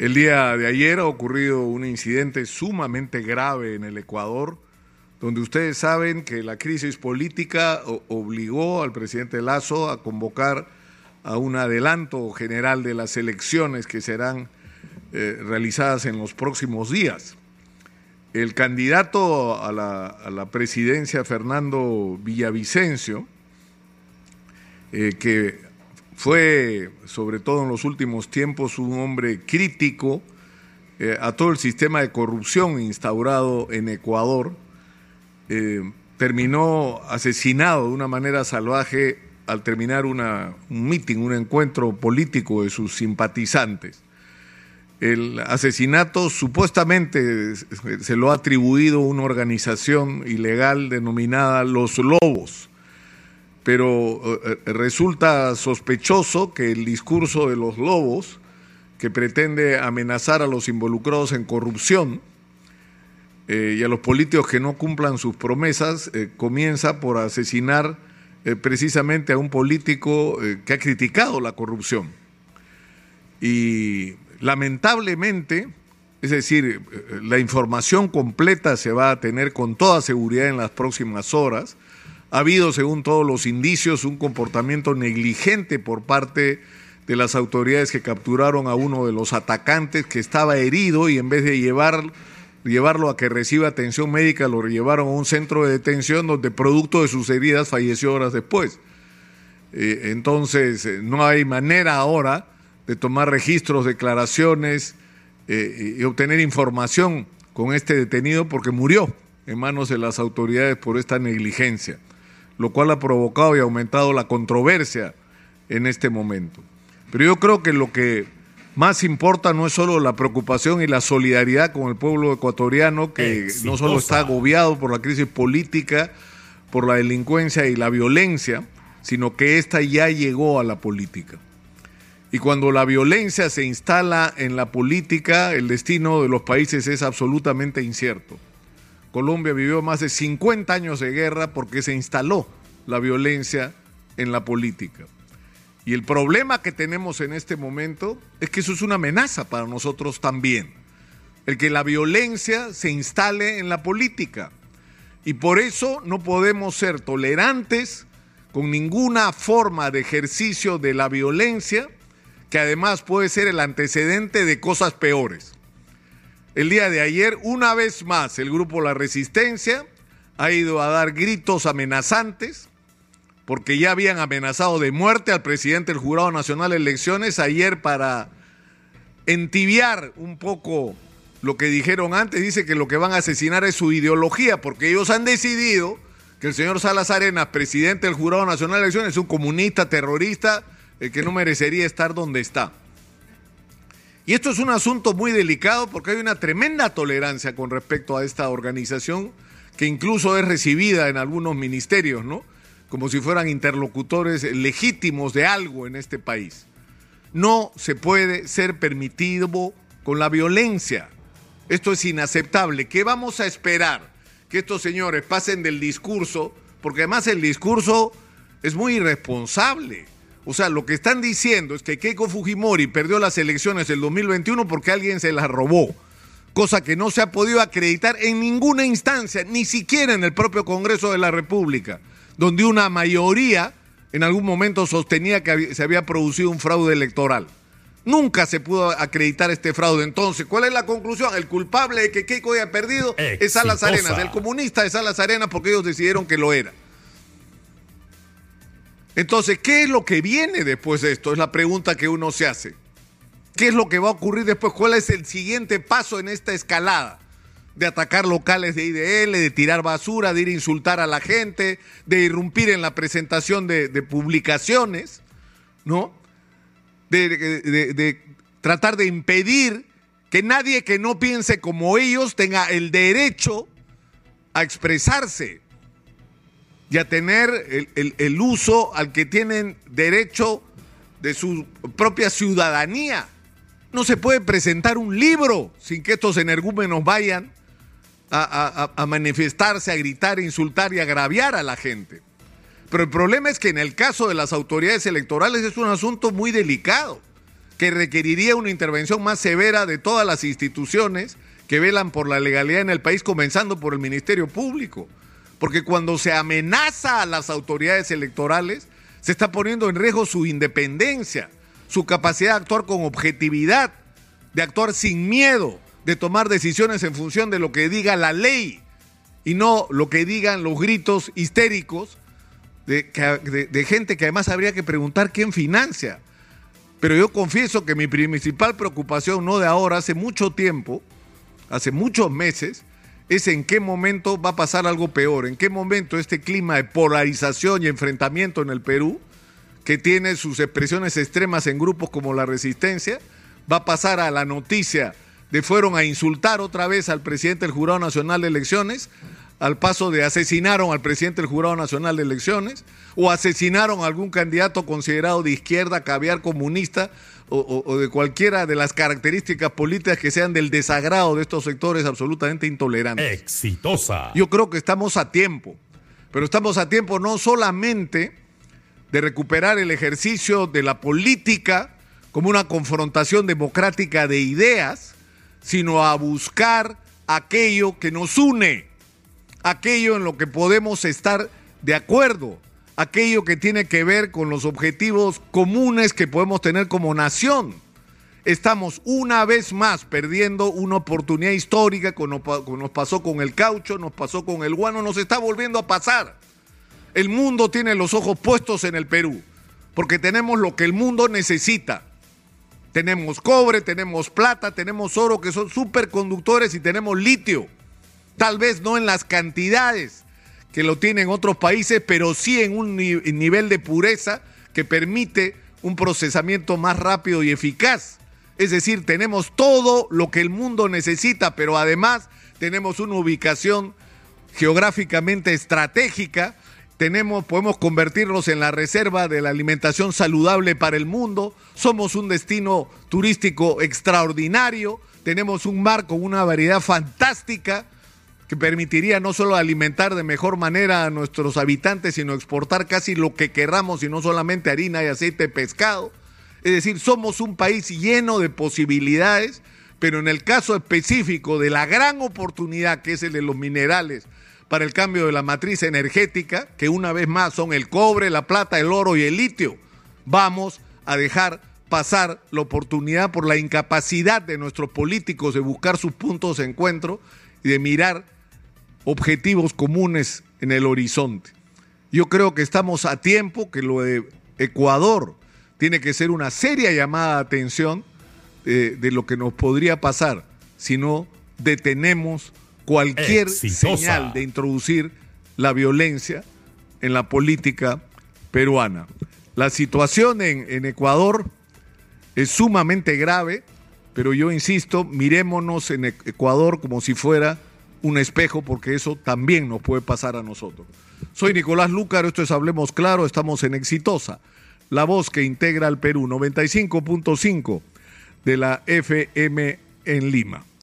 El día de ayer ha ocurrido un incidente sumamente grave en el Ecuador, donde ustedes saben que la crisis política obligó al presidente Lazo a convocar a un adelanto general de las elecciones que serán eh, realizadas en los próximos días. El candidato a la, presidencia, Fernando Villavicencio, eh, que fue, sobre todo en los últimos tiempos, un hombre crítico eh, a todo el sistema de corrupción instaurado en Ecuador. Eh, terminó asesinado de una manera salvaje al terminar un meeting, un encuentro político de sus simpatizantes. El asesinato supuestamente se lo ha atribuido una organización ilegal denominada Los Lobos pero eh, eh, resulta sospechoso que el discurso de los lobos, que pretende amenazar a los involucrados en corrupción eh, y a los políticos que no cumplan sus promesas, comienza por asesinar precisamente a un político que ha criticado la corrupción. Y lamentablemente, es decir, la información completa se va a tener con toda seguridad en las próximas horas, ha habido, según todos los indicios, un comportamiento negligente por parte de las autoridades que capturaron a uno de los atacantes que estaba herido y en vez de llevar, llevarlo a que reciba atención médica, lo llevaron a un centro de detención donde producto de sus heridas falleció horas después. Eh, entonces, eh, no hay manera ahora de tomar registros, declaraciones eh, y obtener información con este detenido porque murió en manos de las autoridades por esta negligencia lo cual ha provocado y aumentado la controversia en este momento. Pero yo creo que lo que más importa no es solo la preocupación y la solidaridad con el pueblo ecuatoriano, que no solo está agobiado por la crisis política, por la delincuencia y la violencia, sino que ésta ya llegó a la política. Y cuando la violencia se instala en la política, el destino de los países es absolutamente incierto. Colombia vivió más de 50 años de guerra porque se instaló la violencia en la política. Y el problema que tenemos en este momento es que eso es una amenaza para nosotros también. El que la violencia se instale en la política. Y por eso no podemos ser tolerantes con ninguna forma de ejercicio de la violencia, que además puede ser el antecedente de cosas peores. El día de ayer, una vez más, el grupo La Resistencia ha ido a dar gritos amenazantes, porque ya habían amenazado de muerte al presidente del Jurado Nacional de Elecciones ayer para entibiar un poco lo que dijeron antes. Dice que lo que van a asesinar es su ideología, porque ellos han decidido que el señor Salas Arenas, presidente del Jurado Nacional de Elecciones, es un comunista, terrorista, el que no merecería estar donde está. Y esto es un asunto muy delicado porque hay una tremenda tolerancia con respecto a esta organización que incluso es recibida en algunos ministerios, ¿no? Como si fueran interlocutores legítimos de algo en este país. No se puede ser permitido con la violencia. Esto es inaceptable. ¿Qué vamos a esperar? Que estos señores pasen del discurso, porque además el discurso es muy irresponsable. O sea, lo que están diciendo es que Keiko Fujimori perdió las elecciones del 2021 porque alguien se las robó, cosa que no se ha podido acreditar en ninguna instancia, ni siquiera en el propio Congreso de la República, donde una mayoría en algún momento sostenía que se había producido un fraude electoral. Nunca se pudo acreditar este fraude. Entonces, ¿cuál es la conclusión? El culpable de que Keiko haya perdido es Salas Arenas, el comunista es Salas Arenas porque ellos decidieron que lo era. Entonces, ¿qué es lo que viene después de esto? Es la pregunta que uno se hace. ¿Qué es lo que va a ocurrir después? ¿Cuál es el siguiente paso en esta escalada? De atacar locales de IDL, de tirar basura, de ir a insultar a la gente, de irrumpir en la presentación de, publicaciones, ¿no? de tratar de impedir que nadie que no piense como ellos tenga el derecho a expresarse y a tener el, uso al que tienen derecho de su propia ciudadanía. No se puede presentar un libro sin que estos energúmenos vayan a, a, manifestarse, a gritar, a insultar y agraviar a la gente. Pero el problema es que en el caso de las autoridades electorales es un asunto muy delicado, que requeriría una intervención más severa de todas las instituciones que velan por la legalidad en el país, comenzando por el Ministerio Público. Porque cuando se amenaza a las autoridades electorales, se está poniendo en riesgo su independencia, su capacidad de actuar con objetividad, de actuar sin miedo, de tomar decisiones en función de lo que diga la ley y no lo que digan los gritos histéricos de, gente que además habría que preguntar quién financia. Pero yo confieso que mi principal preocupación, no de ahora, hace mucho tiempo, hace muchos meses, es en qué momento va a pasar algo peor, en qué momento este clima de polarización y enfrentamiento en el Perú, que tiene sus expresiones extremas en grupos como la resistencia, va a pasar a la noticia de fueron a insultar otra vez al presidente del Jurado Nacional de Elecciones, al paso de asesinaron al presidente del Jurado Nacional de Elecciones, o asesinaron a algún candidato considerado de izquierda, caviar comunista, o, de cualquiera de las características políticas que sean del desagrado de estos sectores absolutamente intolerantes. Exitosa. Yo creo que estamos a tiempo, pero estamos a tiempo no solamente de recuperar el ejercicio de la política como una confrontación democrática de ideas, sino a buscar aquello que nos une, aquello en lo que podemos estar de acuerdo, aquello que tiene que ver con los objetivos comunes que podemos tener como nación. Estamos una vez más perdiendo una oportunidad histórica, como nos pasó con el caucho, nos pasó con el guano, nos está volviendo a pasar. El mundo tiene los ojos puestos en el Perú, porque tenemos lo que el mundo necesita. Tenemos cobre, tenemos plata, tenemos oro que son superconductores y tenemos litio. Tal vez no en las cantidades que lo tienen otros países, pero sí en un nivel de pureza que permite un procesamiento más rápido y eficaz. Es decir, tenemos todo lo que el mundo necesita, pero además tenemos una ubicación geográficamente estratégica. Tenemos, podemos convertirnos en la reserva de la alimentación saludable para el mundo, somos un destino turístico extraordinario, tenemos un mar con una variedad fantástica que permitiría no solo alimentar de mejor manera a nuestros habitantes, sino exportar casi lo que querramos y no solamente harina y aceite de pescado. Es decir, somos un país lleno de posibilidades, pero en el caso específico de la gran oportunidad que es el de los minerales, para el cambio de la matriz energética, que una vez más son el cobre, la plata, el oro y el litio. Vamos a dejar pasar la oportunidad por la incapacidad de nuestros políticos de buscar sus puntos de encuentro y de mirar objetivos comunes en el horizonte. Yo creo que estamos a tiempo, que lo de Ecuador tiene que ser una seria llamada de atención de, de lo que nos podría pasar si no detenemos cualquier señal de introducir la violencia en la política peruana. La situación en, Ecuador es sumamente grave, pero yo insisto, mirémonos en Ecuador como si fuera un espejo, porque eso también nos puede pasar a nosotros. Soy Nicolás Lúcar, esto es Hablemos Claro, estamos en Exitosa, la voz que integra al Perú, 95.5 de la FM en Lima.